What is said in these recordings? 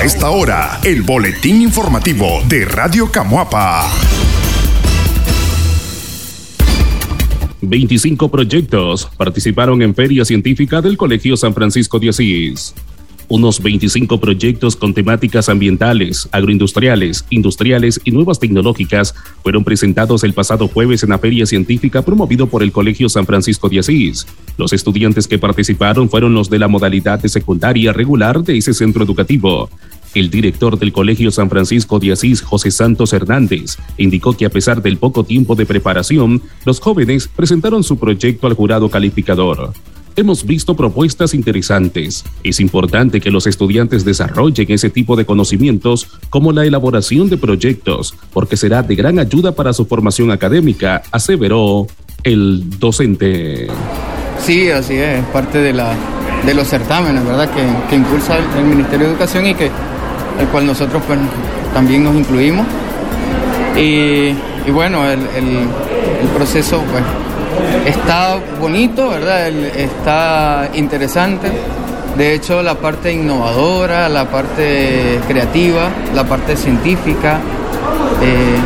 A esta hora, el boletín informativo de Radio Camuapa. 25 proyectos participaron en Feria Científica del Colegio San Francisco de Asís unos 25 proyectos con temáticas ambientales, agroindustriales, industriales y nuevas tecnológicas fueron presentados el pasado jueves en la feria científica promovido por el Colegio San Francisco de Asís. Los estudiantes que participaron fueron los de la modalidad de secundaria regular de ese centro educativo. El director del Colegio San Francisco de Asís, José Santos Hernández, indicó que a pesar del poco tiempo de preparación, los jóvenes presentaron su proyecto al jurado calificador hemos visto propuestas interesantes. Es importante que los estudiantes desarrollen ese tipo de conocimientos como la elaboración de proyectos, porque será de gran ayuda para su formación académica, aseveró el docente. Sí, así es, parte de, la, de los certámenes, ¿verdad? Que, impulsa el, Ministerio de Educación y que el cual nosotros pues, también nos incluimos. Y, bueno, el, el proceso pues Está bonito, ¿verdad? Está interesante. De hecho, la parte innovadora, la parte creativa, la parte científica, eh,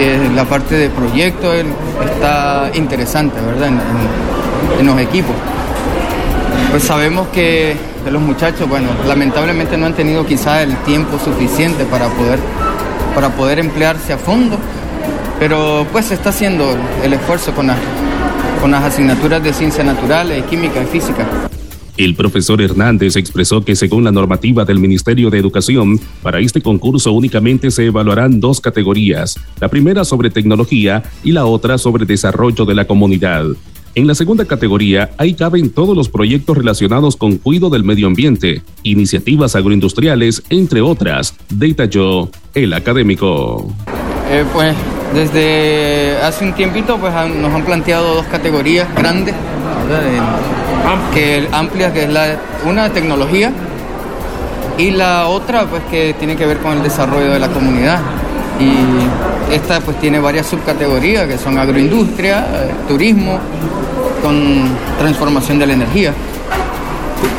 eh, la parte de proyecto está interesante, ¿verdad? En, los equipos. Pues sabemos que los muchachos, bueno, lamentablemente no han tenido quizá el tiempo suficiente para poder, para poder emplearse a fondo, pero pues se está haciendo el esfuerzo con la, con las asignaturas de ciencias naturales, química y física. El profesor Hernández expresó que según la normativa del Ministerio de Educación, para este concurso únicamente se evaluarán dos categorías, la primera sobre tecnología y la otra sobre desarrollo de la comunidad. En la segunda categoría, ahí caben todos los proyectos relacionados con cuidado del medio ambiente, iniciativas agroindustriales, entre otras, detalló el académico. Eh, pues desde hace un tiempito pues nos han planteado dos categorías grandes, que amplias, que es la una tecnología y la otra pues que tiene que ver con el desarrollo de la comunidad. Y esta pues tiene varias subcategorías que son agroindustria, eh, turismo, con transformación de la energía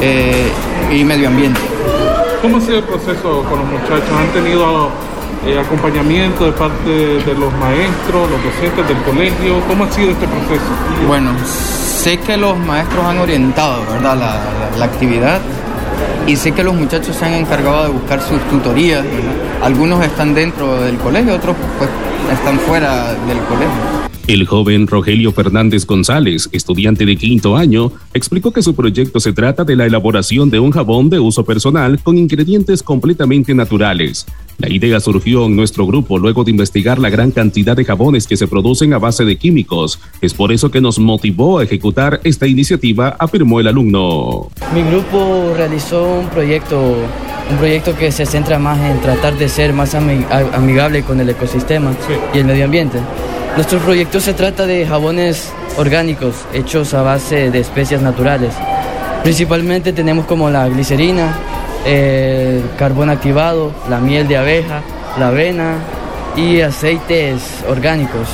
eh, y medio ambiente. ¿Cómo ha sido el proceso con los muchachos? ¿Han tenido eh, acompañamiento de parte de los maestros, los docentes del colegio? ¿Cómo ha sido este proceso? Bueno, sé que los maestros han orientado ¿verdad? La, actividad y sé que los muchachos se han encargado de buscar sus tutorías. Algunos están dentro del colegio, otros pues, están fuera del colegio. El joven Rogelio Fernández González, estudiante de quinto año, explicó que su proyecto se trata de la elaboración de un jabón de uso personal con ingredientes completamente naturales. La idea surgió en nuestro grupo luego de investigar la gran cantidad de jabones que se producen a base de químicos. Es por eso que nos motivó a ejecutar esta iniciativa, afirmó el alumno. Mi grupo realizó un proyecto, un proyecto que se centra más en tratar de ser más amigable con el ecosistema y el medio ambiente. Nuestro proyecto se trata de jabones orgánicos hechos a base de especias naturales. Principalmente tenemos como la glicerina, el carbón activado, la miel de abeja, la avena y aceites orgánicos,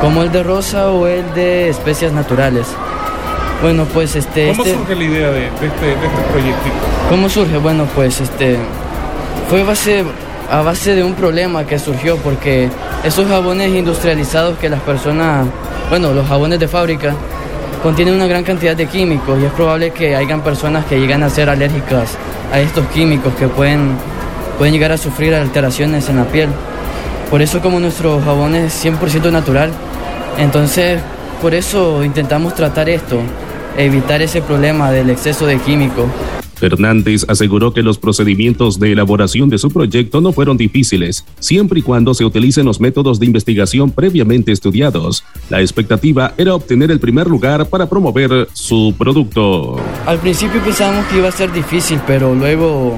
como el de rosa o el de especias naturales. Bueno, pues este... ¿Cómo este surge la idea de, este, este proyecto? ¿Cómo surge? Bueno, pues este... Fue base, a base de un problema que surgió porque esos jabones industrializados que las personas, bueno, los jabones de fábrica, contienen una gran cantidad de químicos y es probable que hayan personas que llegan a ser alérgicas a estos químicos que pueden, pueden llegar a sufrir alteraciones en la piel. Por eso como nuestro jabón es 100% natural, entonces por eso intentamos tratar esto, evitar ese problema del exceso de químicos. Fernández aseguró que los procedimientos de elaboración de su proyecto no fueron difíciles, siempre y cuando se utilicen los métodos de investigación previamente estudiados. La expectativa era obtener el primer lugar para promover su producto. Al principio pensábamos que iba a ser difícil, pero luego,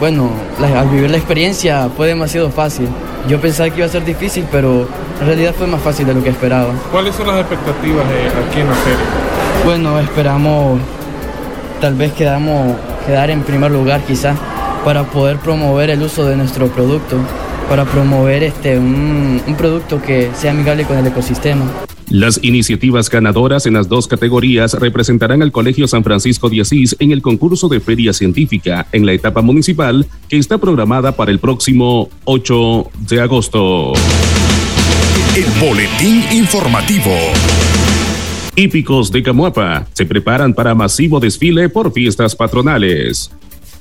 bueno, al vivir la experiencia fue demasiado fácil. Yo pensaba que iba a ser difícil, pero en realidad fue más fácil de lo que esperaba. ¿Cuáles son las expectativas aquí en la serie? Bueno, esperamos tal vez quedamos, quedar en primer lugar quizás para poder promover el uso de nuestro producto, para promover este, un, un producto que sea amigable con el ecosistema. Las iniciativas ganadoras en las dos categorías representarán al Colegio San Francisco de Asís en el concurso de Feria Científica en la etapa municipal que está programada para el próximo 8 de agosto. El boletín informativo. Hípicos de Camuapa se preparan para masivo desfile por fiestas patronales.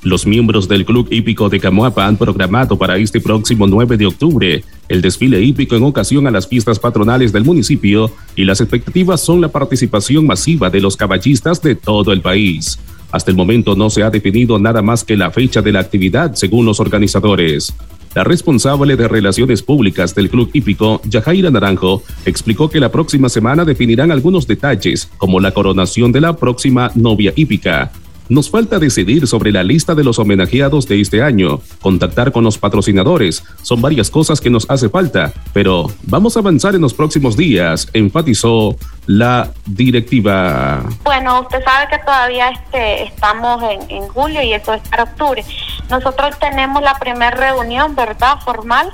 Los miembros del Club Hípico de Camuapa han programado para este próximo 9 de octubre el desfile hípico en ocasión a las fiestas patronales del municipio y las expectativas son la participación masiva de los caballistas de todo el país. Hasta el momento no se ha definido nada más que la fecha de la actividad según los organizadores. La responsable de Relaciones Públicas del Club Hípico, Yajaira Naranjo, explicó que la próxima semana definirán algunos detalles, como la coronación de la próxima novia hípica, nos falta decidir sobre la lista de los homenajeados de este año, contactar con los patrocinadores. Son varias cosas que nos hace falta, pero vamos a avanzar en los próximos días, enfatizó la directiva. Bueno, usted sabe que todavía este, estamos en, julio y eso es para octubre. Nosotros tenemos la primera reunión, ¿verdad? Formal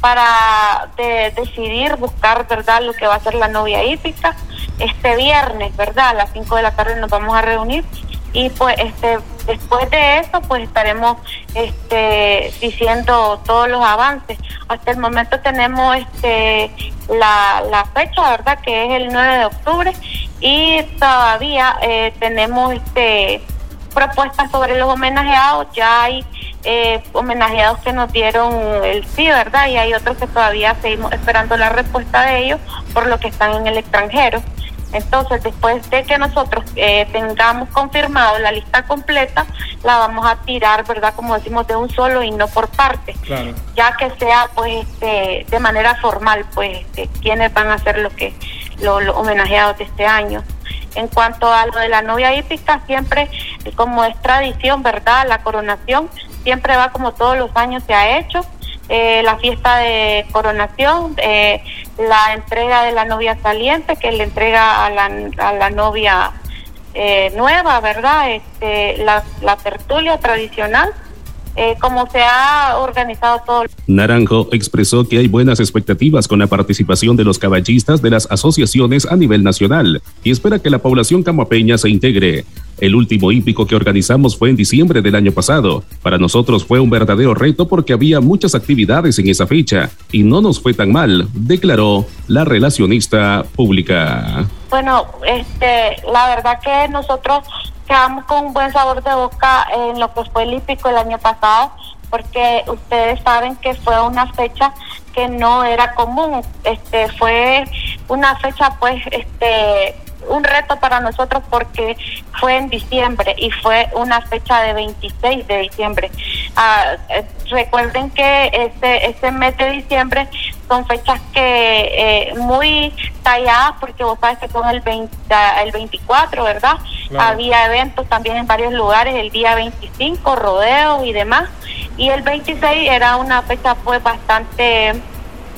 para decidir, buscar, ¿verdad? Lo que va a ser la novia hípica. Este viernes, ¿verdad? A las 5 de la tarde nos vamos a reunir y pues este después de eso pues estaremos este diciendo todos los avances hasta el momento tenemos este la, la fecha verdad que es el 9 de octubre y todavía eh, tenemos este propuestas sobre los homenajeados ya hay eh, homenajeados que nos dieron el sí, ¿verdad? Y hay otros que todavía seguimos esperando la respuesta de ellos por lo que están en el extranjero. Entonces, después de que nosotros eh, tengamos confirmado la lista completa, la vamos a tirar, ¿verdad? Como decimos, de un solo y no por parte. Ya que sea, pues, este, de manera formal, pues, este, quiénes van a ser los que los, homenajeados de este año. En cuanto a lo de la novia hípica, siempre, como es tradición, ¿verdad? La coronación siempre va como todos los años se ha hecho eh, la fiesta de coronación, eh, la entrega de la novia saliente, que le entrega a la, a la novia eh, nueva, ¿verdad? Este, la, la tertulia tradicional eh, como se ha organizado todo. Naranjo expresó que hay buenas expectativas con la participación de los caballistas de las asociaciones a nivel nacional y espera que la población camapeña se integre. El último hípico que organizamos fue en diciembre del año pasado. Para nosotros fue un verdadero reto porque había muchas actividades en esa fecha y no nos fue tan mal, declaró la relacionista pública. Bueno, este, la verdad que nosotros quedamos con un buen sabor de boca en lo que fue el el año pasado, porque ustedes saben que fue una fecha que no era común, este fue una fecha pues este un reto para nosotros porque fue en diciembre y fue una fecha de 26 de diciembre. Ah, eh, recuerden que este, este mes de diciembre son fechas que eh, muy talladas porque vos sabes que son el, 20, el 24, ¿verdad? Había eventos también en varios lugares, el día 25, rodeos y demás. Y el 26 era una fecha pues bastante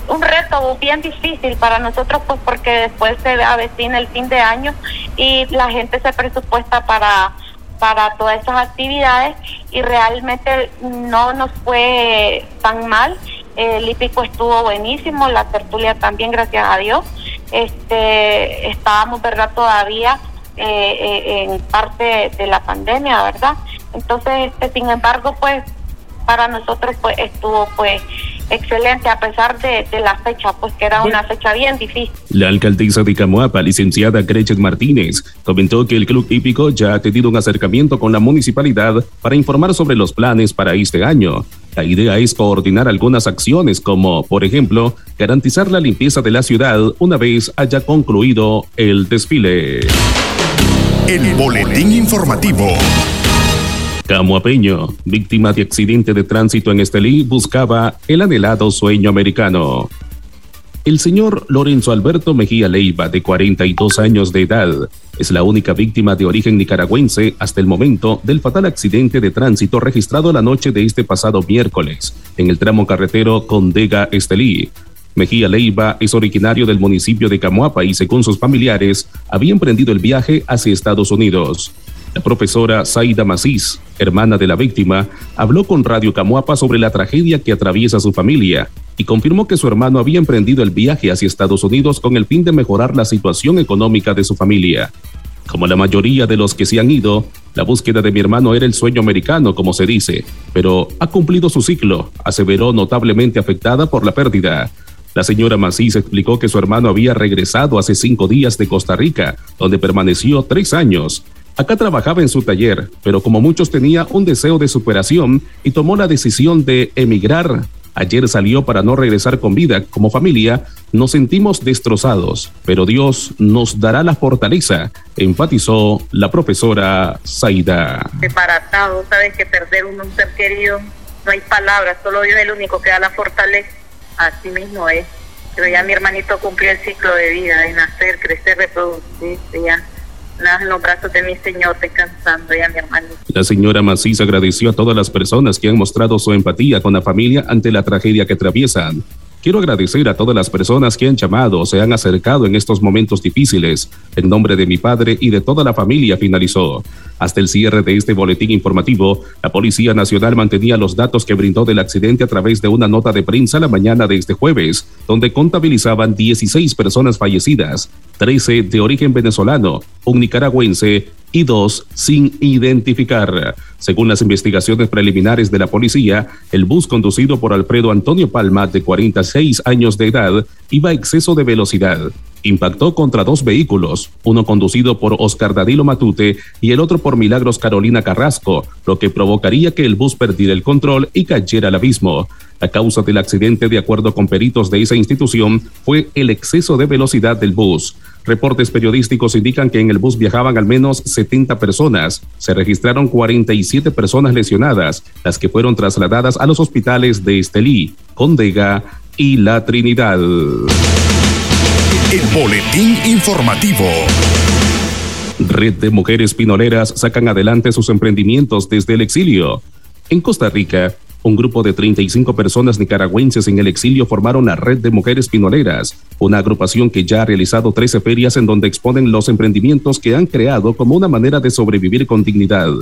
un reto bien difícil para nosotros pues porque después se avecina el fin de año y la gente se presupuesta para para todas esas actividades y realmente no nos fue tan mal. El hípico estuvo buenísimo la tertulia también gracias a Dios. Este estábamos verdad todavía eh, eh, en parte de la pandemia verdad entonces este sin embargo pues para nosotros pues estuvo pues excelente a pesar de, la fecha, pues que era una fecha bien difícil. La alcaldesa de Camoapa, licenciada Gretchen Martínez, comentó que el club hípico ya ha tenido un acercamiento con la municipalidad para informar sobre los planes para este año. La idea es coordinar algunas acciones como, por ejemplo, garantizar la limpieza de la ciudad una vez haya concluido el desfile. El boletín informativo. Camuapeño, víctima de accidente de tránsito en Estelí, buscaba el anhelado sueño americano. El señor Lorenzo Alberto Mejía Leiva, de 42 años de edad, es la única víctima de origen nicaragüense hasta el momento del fatal accidente de tránsito registrado la noche de este pasado miércoles en el tramo carretero Condega-Estelí. Mejía Leiva es originario del municipio de Camuapa y según sus familiares había emprendido el viaje hacia Estados Unidos. La profesora Zaida Macís, hermana de la víctima, habló con Radio Camuapa sobre la tragedia que atraviesa su familia y confirmó que su hermano había emprendido el viaje hacia Estados Unidos con el fin de mejorar la situación económica de su familia. Como la mayoría de los que se han ido, la búsqueda de mi hermano era el sueño americano, como se dice, pero ha cumplido su ciclo, aseveró notablemente afectada por la pérdida. La señora Macís explicó que su hermano había regresado hace cinco días de Costa Rica, donde permaneció tres años. Acá trabajaba en su taller, pero como muchos tenía un deseo de superación y tomó la decisión de emigrar. Ayer salió para no regresar con vida. Como familia, nos sentimos destrozados, pero Dios nos dará la fortaleza, enfatizó la profesora Zaida. Separatado, sabes que perder un ser querido, no hay palabras, solo Dios es el único que da la fortaleza. Así mismo es. Pero ya mi hermanito cumplió el ciclo de vida, de nacer, crecer, reproducirse, ya La señora Macís agradeció a todas las personas que han mostrado su empatía con la familia ante la tragedia que atraviesan. Quiero agradecer a todas las personas que han llamado se han acercado en estos momentos difíciles. En nombre de mi padre y de toda la familia finalizó. Hasta el cierre de este boletín informativo, la Policía Nacional mantenía los datos que brindó del accidente a través de una nota de prensa la mañana de este jueves, donde contabilizaban 16 personas fallecidas, 13 de origen venezolano, un nicaragüense y dos sin identificar. Según las investigaciones preliminares de la policía, el bus conducido por Alfredo Antonio Palma, de 46 años de edad, iba a exceso de velocidad. Impactó contra dos vehículos, uno conducido por Oscar Dadilo Matute y el otro por Milagros Carolina Carrasco, lo que provocaría que el bus perdiera el control y cayera al abismo. La causa del accidente, de acuerdo con peritos de esa institución, fue el exceso de velocidad del bus. Reportes periodísticos indican que en el bus viajaban al menos 70 personas. Se registraron 47 personas lesionadas, las que fueron trasladadas a los hospitales de Estelí, Condega y La Trinidad. El boletín informativo. Red de mujeres pinoleras sacan adelante sus emprendimientos desde el exilio. En Costa Rica, un grupo de 35 personas nicaragüenses en el exilio formaron la Red de Mujeres Pinoleras, una agrupación que ya ha realizado 13 ferias en donde exponen los emprendimientos que han creado como una manera de sobrevivir con dignidad.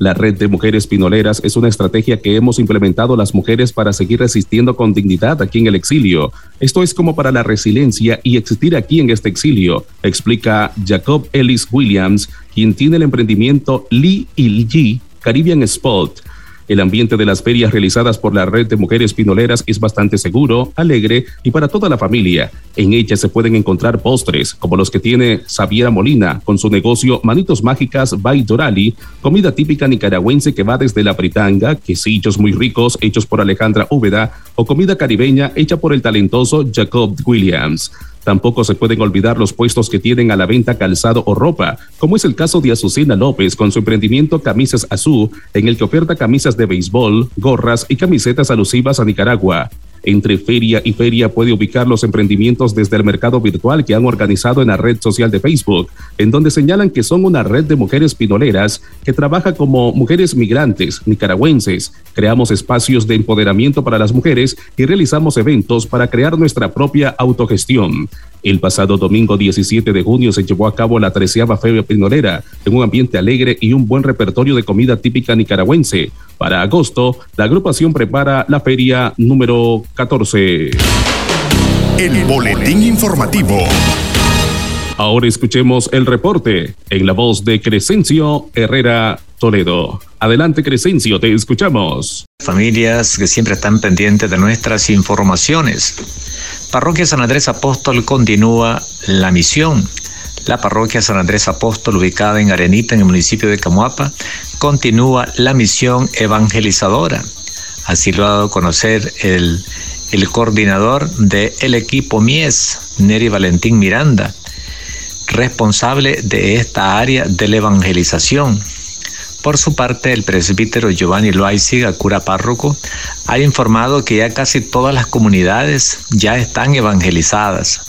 La Red de Mujeres Pinoleras es una estrategia que hemos implementado las mujeres para seguir resistiendo con dignidad aquí en el exilio. Esto es como para la resiliencia y existir aquí en este exilio, explica Jacob Ellis Williams, quien tiene el emprendimiento Lee Ilji Caribbean Spot el ambiente de las ferias realizadas por la red de mujeres pinoleras es bastante seguro, alegre y para toda la familia. En ellas se pueden encontrar postres, como los que tiene Xaviera Molina con su negocio Manitos Mágicas by Dorali, comida típica nicaragüense que va desde la britanga, quesillos muy ricos hechos por Alejandra Úbeda, o comida caribeña hecha por el talentoso Jacob Williams. Tampoco se pueden olvidar los puestos que tienen a la venta calzado o ropa, como es el caso de Azucena López con su emprendimiento Camisas Azul, en el que oferta camisas de béisbol, gorras y camisetas alusivas a Nicaragua. Entre feria y feria puede ubicar los emprendimientos desde el mercado virtual que han organizado en la red social de Facebook, en donde señalan que son una red de mujeres pinoleras que trabaja como mujeres migrantes nicaragüenses. Creamos espacios de empoderamiento para las mujeres y realizamos eventos para crear nuestra propia autogestión. El pasado domingo 17 de junio se llevó a cabo la treceava Feria Pinolera en un ambiente alegre y un buen repertorio de comida típica nicaragüense. Para agosto, la agrupación prepara la feria número 14. El boletín informativo. Ahora escuchemos el reporte en la voz de Crescencio Herrera Toledo. Adelante, Crescencio, te escuchamos. Familias que siempre están pendientes de nuestras informaciones. Parroquia San Andrés Apóstol continúa la misión. La parroquia San Andrés Apóstol, ubicada en Arenita, en el municipio de Camuapa, continúa la misión evangelizadora. Así lo ha dado a conocer el, el coordinador del equipo Mies, Neri Valentín Miranda, responsable de esta área de la evangelización. Por su parte, el presbítero Giovanni Loaiziga, cura párroco, ha informado que ya casi todas las comunidades ya están evangelizadas.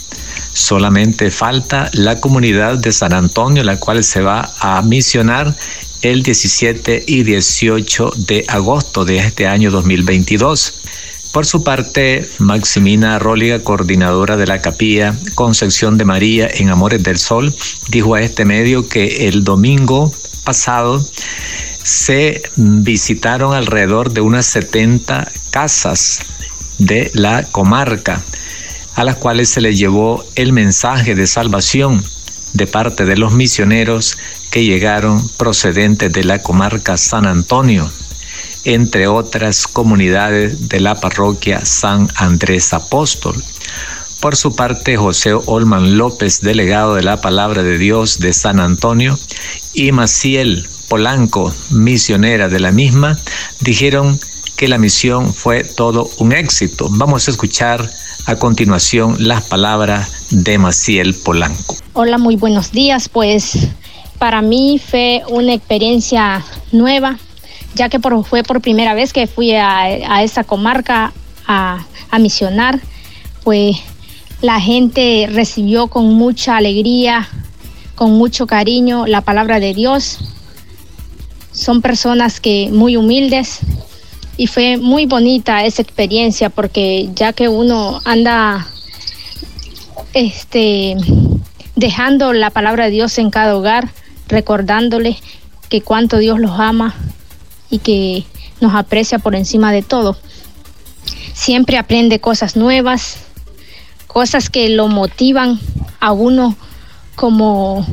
Solamente falta la comunidad de San Antonio, la cual se va a misionar el 17 y 18 de agosto de este año 2022. Por su parte, Maximina Róliga, coordinadora de la capilla Concepción de María en Amores del Sol, dijo a este medio que el domingo pasado se visitaron alrededor de unas 70 casas de la comarca, a las cuales se les llevó el mensaje de salvación de parte de los misioneros que llegaron procedentes de la comarca San Antonio, entre otras comunidades de la parroquia San Andrés Apóstol. Por su parte, José Olman López, delegado de la Palabra de Dios de San Antonio, y Maciel Polanco, misionera de la misma, dijeron que la misión fue todo un éxito. Vamos a escuchar a continuación las palabras de Maciel Polanco. Hola, muy buenos días. Pues para mí fue una experiencia nueva, ya que fue por primera vez que fui a, esa comarca a, a misionar. Pues la gente recibió con mucha alegría, con mucho cariño la palabra de Dios. Son personas que muy humildes, y fue muy bonita esa experiencia porque ya que uno anda este dejando la palabra de Dios en cada hogar, recordándole que cuánto Dios los ama y que nos aprecia por encima de todo. Siempre aprende cosas nuevas, cosas que lo motivan a uno como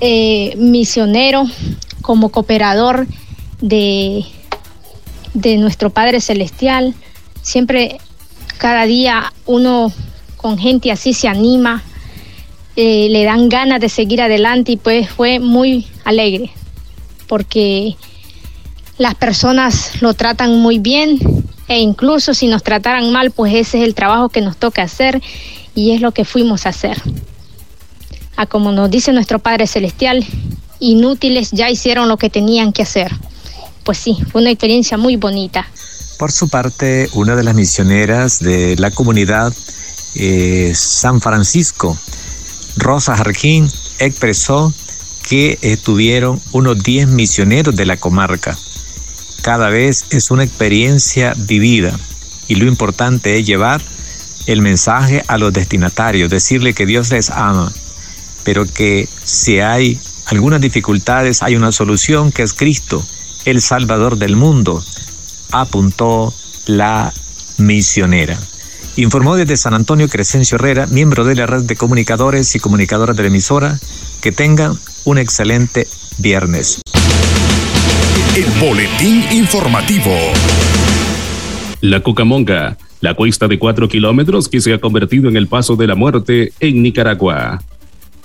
eh, misionero, como cooperador de, de nuestro Padre Celestial. Siempre, cada día, uno con gente así se anima, eh, le dan ganas de seguir adelante y pues fue muy alegre porque las personas lo tratan muy bien e incluso si nos trataran mal, pues ese es el trabajo que nos toca hacer y es lo que fuimos a hacer. A como nos dice nuestro Padre Celestial, inútiles ya hicieron lo que tenían que hacer pues sí, fue una experiencia muy bonita. Por su parte, una de las misioneras de la comunidad eh, San Francisco, Rosa Jarquín, expresó que estuvieron unos 10 misioneros de la comarca. Cada vez es una experiencia vivida y lo importante es llevar el mensaje a los destinatarios, decirle que Dios les ama, pero que si hay algunas dificultades hay una solución que es Cristo el Salvador del mundo, apuntó la misionera. Informó desde San Antonio Crescencio Herrera, miembro de la red de comunicadores y comunicadoras de la emisora, que tengan un excelente viernes. El boletín informativo. La Cucamonga, la cuesta de cuatro kilómetros que se ha convertido en el paso de la muerte en Nicaragua.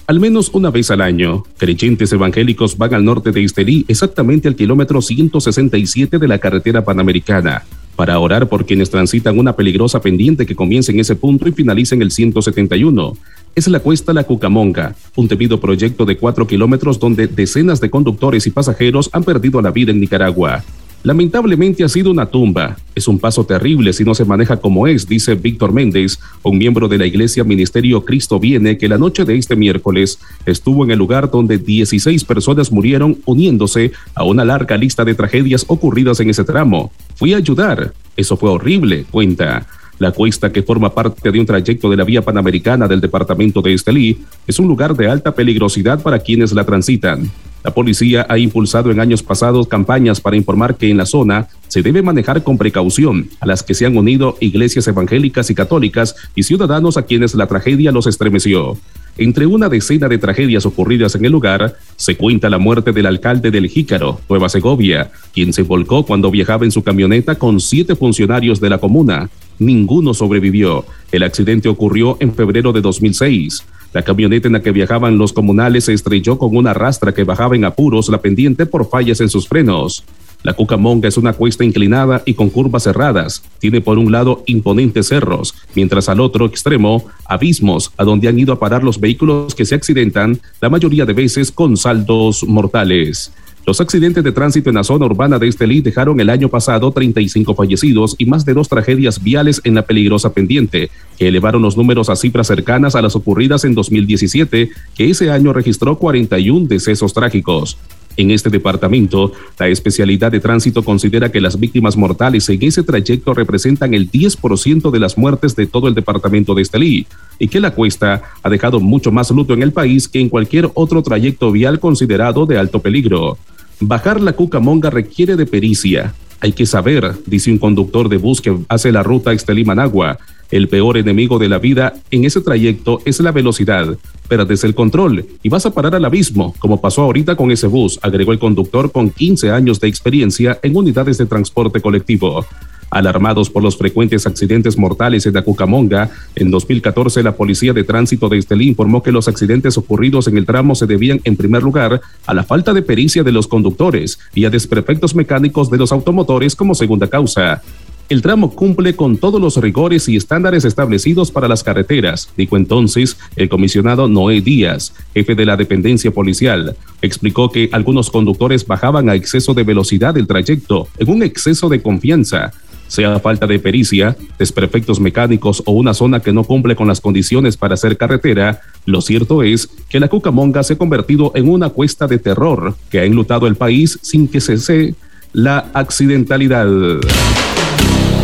Al menos una vez al año, creyentes evangélicos van al norte de Estelí, exactamente al kilómetro 167 de la carretera panamericana, para orar por quienes transitan una peligrosa pendiente que comienza en ese punto y finaliza en el 171. Es la cuesta La Cucamonga, un temido proyecto de cuatro kilómetros donde decenas de conductores y pasajeros han perdido la vida en Nicaragua. Lamentablemente ha sido una tumba. Es un paso terrible si no se maneja como es, dice Víctor Méndez, un miembro de la iglesia Ministerio Cristo Viene, que la noche de este miércoles estuvo en el lugar donde 16 personas murieron uniéndose a una larga lista de tragedias ocurridas en ese tramo. Fui a ayudar. Eso fue horrible, cuenta. La cuesta, que forma parte de un trayecto de la vía panamericana del departamento de Estelí, es un lugar de alta peligrosidad para quienes la transitan. La policía ha impulsado en años pasados campañas para informar que en la zona se debe manejar con precaución, a las que se han unido iglesias evangélicas y católicas y ciudadanos a quienes la tragedia los estremeció. Entre una decena de tragedias ocurridas en el lugar, se cuenta la muerte del alcalde del Jícaro, Nueva Segovia, quien se volcó cuando viajaba en su camioneta con siete funcionarios de la comuna. Ninguno sobrevivió. El accidente ocurrió en febrero de 2006. La camioneta en la que viajaban los comunales se estrelló con una rastra que bajaba en apuros la pendiente por fallas en sus frenos. La Cucamonga es una cuesta inclinada y con curvas cerradas. Tiene por un lado imponentes cerros, mientras al otro extremo abismos a donde han ido a parar los vehículos que se accidentan, la mayoría de veces con saldos mortales. Los accidentes de tránsito en la zona urbana de Estelí dejaron el año pasado 35 fallecidos y más de dos tragedias viales en la peligrosa pendiente, que elevaron los números a cifras cercanas a las ocurridas en 2017, que ese año registró 41 decesos trágicos. En este departamento, la especialidad de tránsito considera que las víctimas mortales en ese trayecto representan el 10% de las muertes de todo el departamento de Estelí y que la cuesta ha dejado mucho más luto en el país que en cualquier otro trayecto vial considerado de alto peligro. Bajar la Cucamonga requiere de pericia. Hay que saber, dice un conductor de bus que hace la ruta Estelí-Managua, el peor enemigo de la vida en ese trayecto es la velocidad. Perdes el control y vas a parar al abismo, como pasó ahorita con ese bus, agregó el conductor con 15 años de experiencia en unidades de transporte colectivo. Alarmados por los frecuentes accidentes mortales en Acucamonga, en 2014 la Policía de Tránsito de Estelí informó que los accidentes ocurridos en el tramo se debían en primer lugar a la falta de pericia de los conductores y a desperfectos mecánicos de los automotores como segunda causa. El tramo cumple con todos los rigores y estándares establecidos para las carreteras, dijo entonces el comisionado Noé Díaz, jefe de la dependencia policial. Explicó que algunos conductores bajaban a exceso de velocidad el trayecto, en un exceso de confianza sea falta de pericia, desperfectos mecánicos o una zona que no cumple con las condiciones para hacer carretera, lo cierto es que la Cucamonga se ha convertido en una cuesta de terror que ha enlutado el país sin que cese la accidentalidad.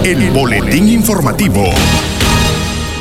El boletín informativo.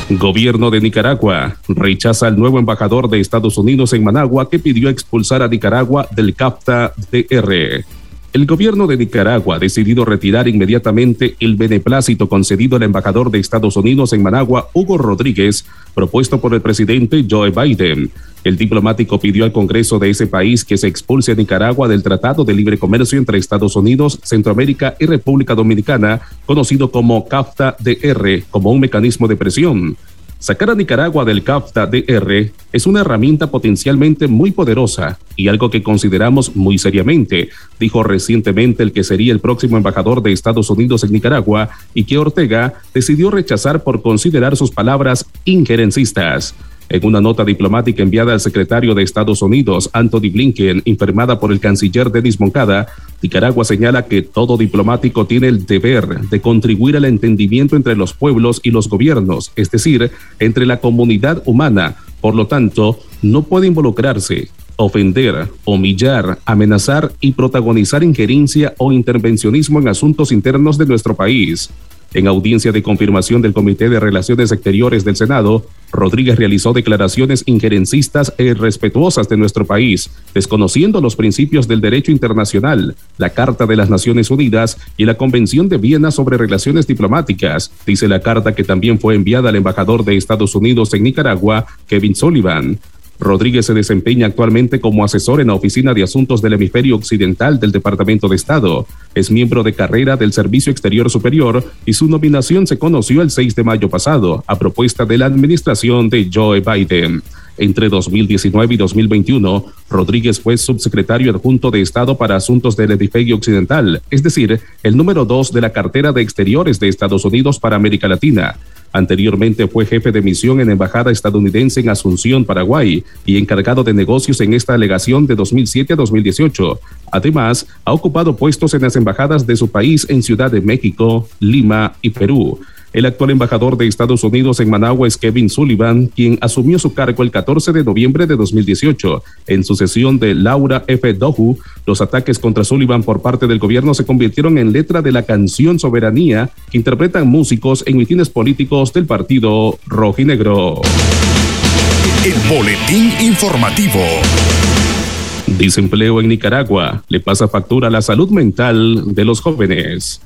Gobierno de Nicaragua rechaza al nuevo embajador de Estados Unidos en Managua que pidió expulsar a Nicaragua del CAFTA DR. El gobierno de Nicaragua ha decidido retirar inmediatamente el beneplácito concedido al embajador de Estados Unidos en Managua, Hugo Rodríguez, propuesto por el presidente Joe Biden. El diplomático pidió al Congreso de ese país que se expulse a Nicaragua del Tratado de Libre Comercio entre Estados Unidos, Centroamérica y República Dominicana, conocido como CAFTA-DR, como un mecanismo de presión. Sacar a Nicaragua del CAFTA-DR es una herramienta potencialmente muy poderosa y algo que consideramos muy seriamente, dijo recientemente el que sería el próximo embajador de Estados Unidos en Nicaragua y que Ortega decidió rechazar por considerar sus palabras injerencistas. En una nota diplomática enviada al secretario de Estados Unidos, Anthony Blinken, informada por el canciller Denis Moncada, Nicaragua señala que todo diplomático tiene el deber de contribuir al entendimiento entre los pueblos y los gobiernos, es decir, entre la comunidad humana. Por lo tanto, no puede involucrarse, ofender, humillar, amenazar y protagonizar injerencia o intervencionismo en asuntos internos de nuestro país. En audiencia de confirmación del Comité de Relaciones Exteriores del Senado, Rodríguez realizó declaraciones injerencistas e irrespetuosas de nuestro país, desconociendo los principios del derecho internacional, la Carta de las Naciones Unidas y la Convención de Viena sobre Relaciones Diplomáticas, dice la carta que también fue enviada al embajador de Estados Unidos en Nicaragua, Kevin Sullivan. Rodríguez se desempeña actualmente como asesor en la Oficina de Asuntos del Hemisferio Occidental del Departamento de Estado. Es miembro de carrera del Servicio Exterior Superior y su nominación se conoció el 6 de mayo pasado, a propuesta de la administración de Joe Biden. Entre 2019 y 2021, Rodríguez fue subsecretario adjunto de Estado para Asuntos del Hemisferio Occidental, es decir, el número dos de la cartera de Exteriores de Estados Unidos para América Latina. Anteriormente fue jefe de misión en Embajada estadounidense en Asunción, Paraguay, y encargado de negocios en esta delegación de 2007 a 2018. Además, ha ocupado puestos en las embajadas de su país en Ciudad de México, Lima y Perú. El actual embajador de Estados Unidos en Managua es Kevin Sullivan, quien asumió su cargo el 14 de noviembre de 2018. En sucesión de Laura F. Dohu, los ataques contra Sullivan por parte del gobierno se convirtieron en letra de la canción Soberanía que interpretan músicos en mitines políticos del partido rojinegro. El boletín informativo. Desempleo en Nicaragua le pasa factura a la salud mental de los jóvenes.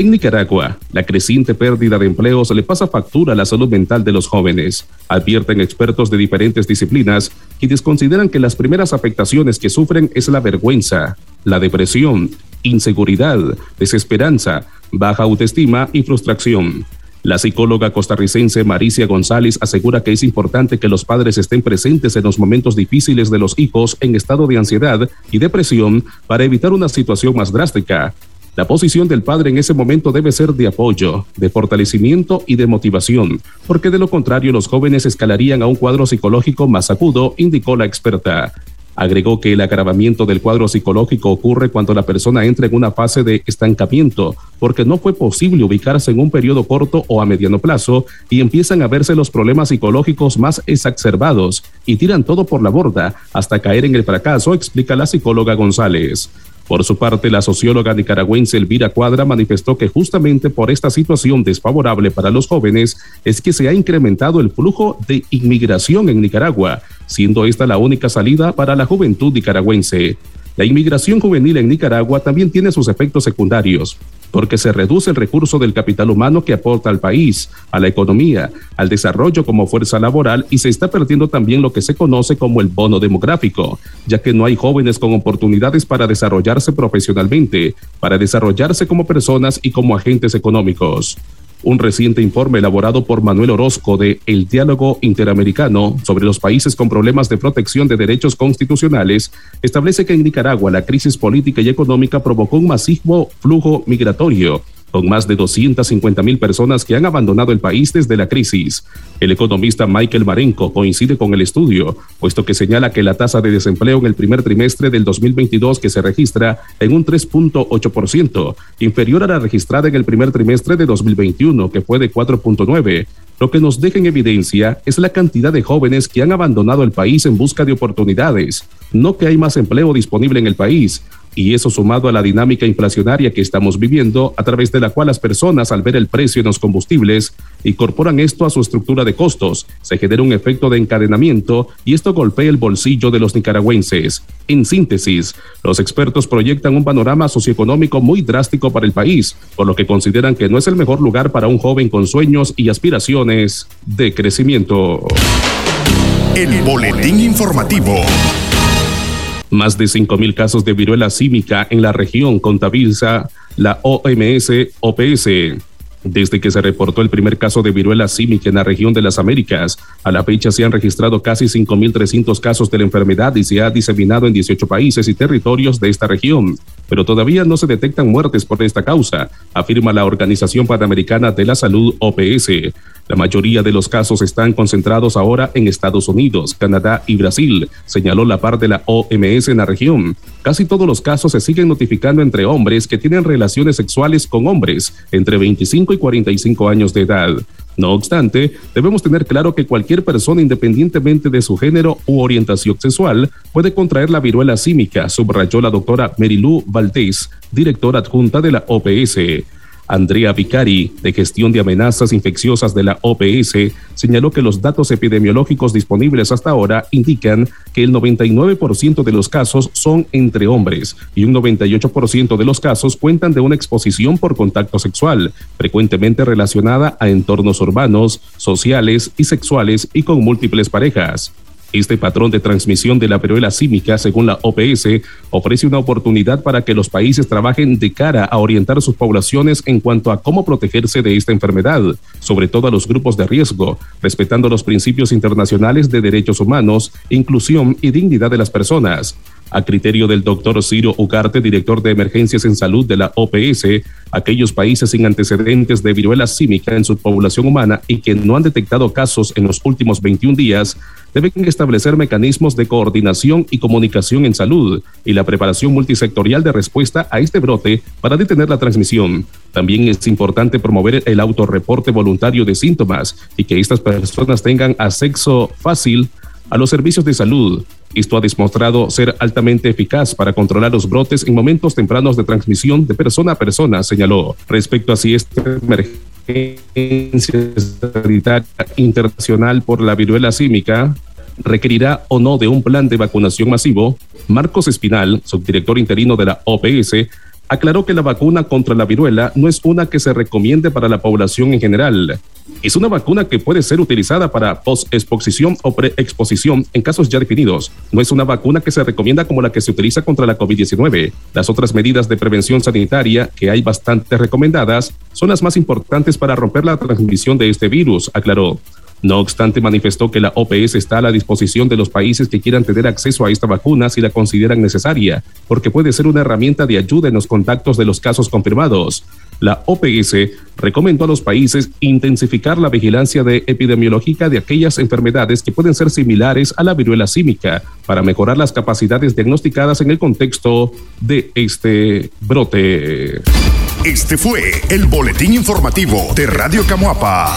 En Nicaragua, la creciente pérdida de empleos le pasa factura a la salud mental de los jóvenes, advierten expertos de diferentes disciplinas, quienes consideran que las primeras afectaciones que sufren es la vergüenza, la depresión, inseguridad, desesperanza, baja autoestima y frustración. La psicóloga costarricense Maricia González asegura que es importante que los padres estén presentes en los momentos difíciles de los hijos en estado de ansiedad y depresión para evitar una situación más drástica, la posición del padre en ese momento debe ser de apoyo, de fortalecimiento y de motivación, porque de lo contrario los jóvenes escalarían a un cuadro psicológico más agudo, indicó la experta. Agregó que el agravamiento del cuadro psicológico ocurre cuando la persona entra en una fase de estancamiento, porque no fue posible ubicarse en un periodo corto o a mediano plazo y empiezan a verse los problemas psicológicos más exacerbados y tiran todo por la borda hasta caer en el fracaso, explica la psicóloga González. Por su parte, la socióloga nicaragüense Elvira Cuadra manifestó que justamente por esta situación desfavorable para los jóvenes es que se ha incrementado el flujo de inmigración en Nicaragua, siendo esta la única salida para la juventud nicaragüense. La inmigración juvenil en Nicaragua también tiene sus efectos secundarios, porque se reduce el recurso del capital humano que aporta al país, a la economía, al desarrollo como fuerza laboral y se está perdiendo también lo que se conoce como el bono demográfico, ya que no hay jóvenes con oportunidades para desarrollarse profesionalmente, para desarrollarse como personas y como agentes económicos. Un reciente informe elaborado por Manuel Orozco de El Diálogo Interamericano sobre los países con problemas de protección de derechos constitucionales establece que en Nicaragua la crisis política y económica provocó un masivo flujo migratorio con más de 250 mil personas que han abandonado el país desde la crisis. El economista Michael Marenco coincide con el estudio, puesto que señala que la tasa de desempleo en el primer trimestre del 2022 que se registra en un 3.8%, inferior a la registrada en el primer trimestre de 2021, que fue de 4.9%. Lo que nos deja en evidencia es la cantidad de jóvenes que han abandonado el país en busca de oportunidades, no que hay más empleo disponible en el país, y eso sumado a la dinámica inflacionaria que estamos viviendo, a través de la cual las personas al ver el precio en los combustibles incorporan esto a su estructura de costos, se genera un efecto de encadenamiento y esto golpea el bolsillo de los nicaragüenses. En síntesis, los expertos proyectan un panorama socioeconómico muy drástico para el país, por lo que consideran que no es el mejor lugar para un joven con sueños y aspiraciones de crecimiento. El boletín informativo. Más de 5.000 casos de viruela símica en la región contabiliza la OMS OPS. Desde que se reportó el primer caso de viruela símica en la región de las Américas, a la fecha se han registrado casi 5.300 casos de la enfermedad y se ha diseminado en 18 países y territorios de esta región. Pero todavía no se detectan muertes por esta causa, afirma la Organización Panamericana de la Salud OPS. La mayoría de los casos están concentrados ahora en Estados Unidos, Canadá y Brasil, señaló la par de la OMS en la región. Casi todos los casos se siguen notificando entre hombres que tienen relaciones sexuales con hombres entre 25 y 45 años de edad. No obstante, debemos tener claro que cualquier persona, independientemente de su género u orientación sexual, puede contraer la viruela símica, subrayó la doctora Merilú Valdés, directora adjunta de la OPS. Andrea Vicari, de Gestión de Amenazas Infecciosas de la OPS, señaló que los datos epidemiológicos disponibles hasta ahora indican que el 99% de los casos son entre hombres y un 98% de los casos cuentan de una exposición por contacto sexual, frecuentemente relacionada a entornos urbanos, sociales y sexuales y con múltiples parejas. Este patrón de transmisión de la viruela símica, según la OPS, ofrece una oportunidad para que los países trabajen de cara a orientar sus poblaciones en cuanto a cómo protegerse de esta enfermedad, sobre todo a los grupos de riesgo, respetando los principios internacionales de derechos humanos, inclusión y dignidad de las personas. A criterio del doctor Ciro Ugarte, director de emergencias en salud de la OPS, aquellos países sin antecedentes de viruela símica en su población humana y que no han detectado casos en los últimos 21 días deben establecer mecanismos de coordinación y comunicación en salud y la preparación multisectorial de respuesta a este brote para detener la transmisión. También es importante promover el autorreporte voluntario de síntomas y que estas personas tengan acceso fácil a los servicios de salud. Esto ha demostrado ser altamente eficaz para controlar los brotes en momentos tempranos de transmisión de persona a persona, señaló. Respecto a si esta emergencia sanitaria internacional por la viruela símica requerirá o no de un plan de vacunación masivo, Marcos Espinal, subdirector interino de la OPS, aclaró que la vacuna contra la viruela no es una que se recomiende para la población en general. Es una vacuna que puede ser utilizada para post-exposición o pre-exposición en casos ya definidos. No es una vacuna que se recomienda como la que se utiliza contra la COVID-19. Las otras medidas de prevención sanitaria, que hay bastante recomendadas, son las más importantes para romper la transmisión de este virus, aclaró. No obstante, manifestó que la OPS está a la disposición de los países que quieran tener acceso a esta vacuna si la consideran necesaria, porque puede ser una herramienta de ayuda en los contactos de los casos confirmados. La OPS recomendó a los países intensificar la vigilancia de epidemiológica de aquellas enfermedades que pueden ser similares a la viruela símica para mejorar las capacidades diagnosticadas en el contexto de este brote. Este fue el boletín informativo de Radio Camuapa.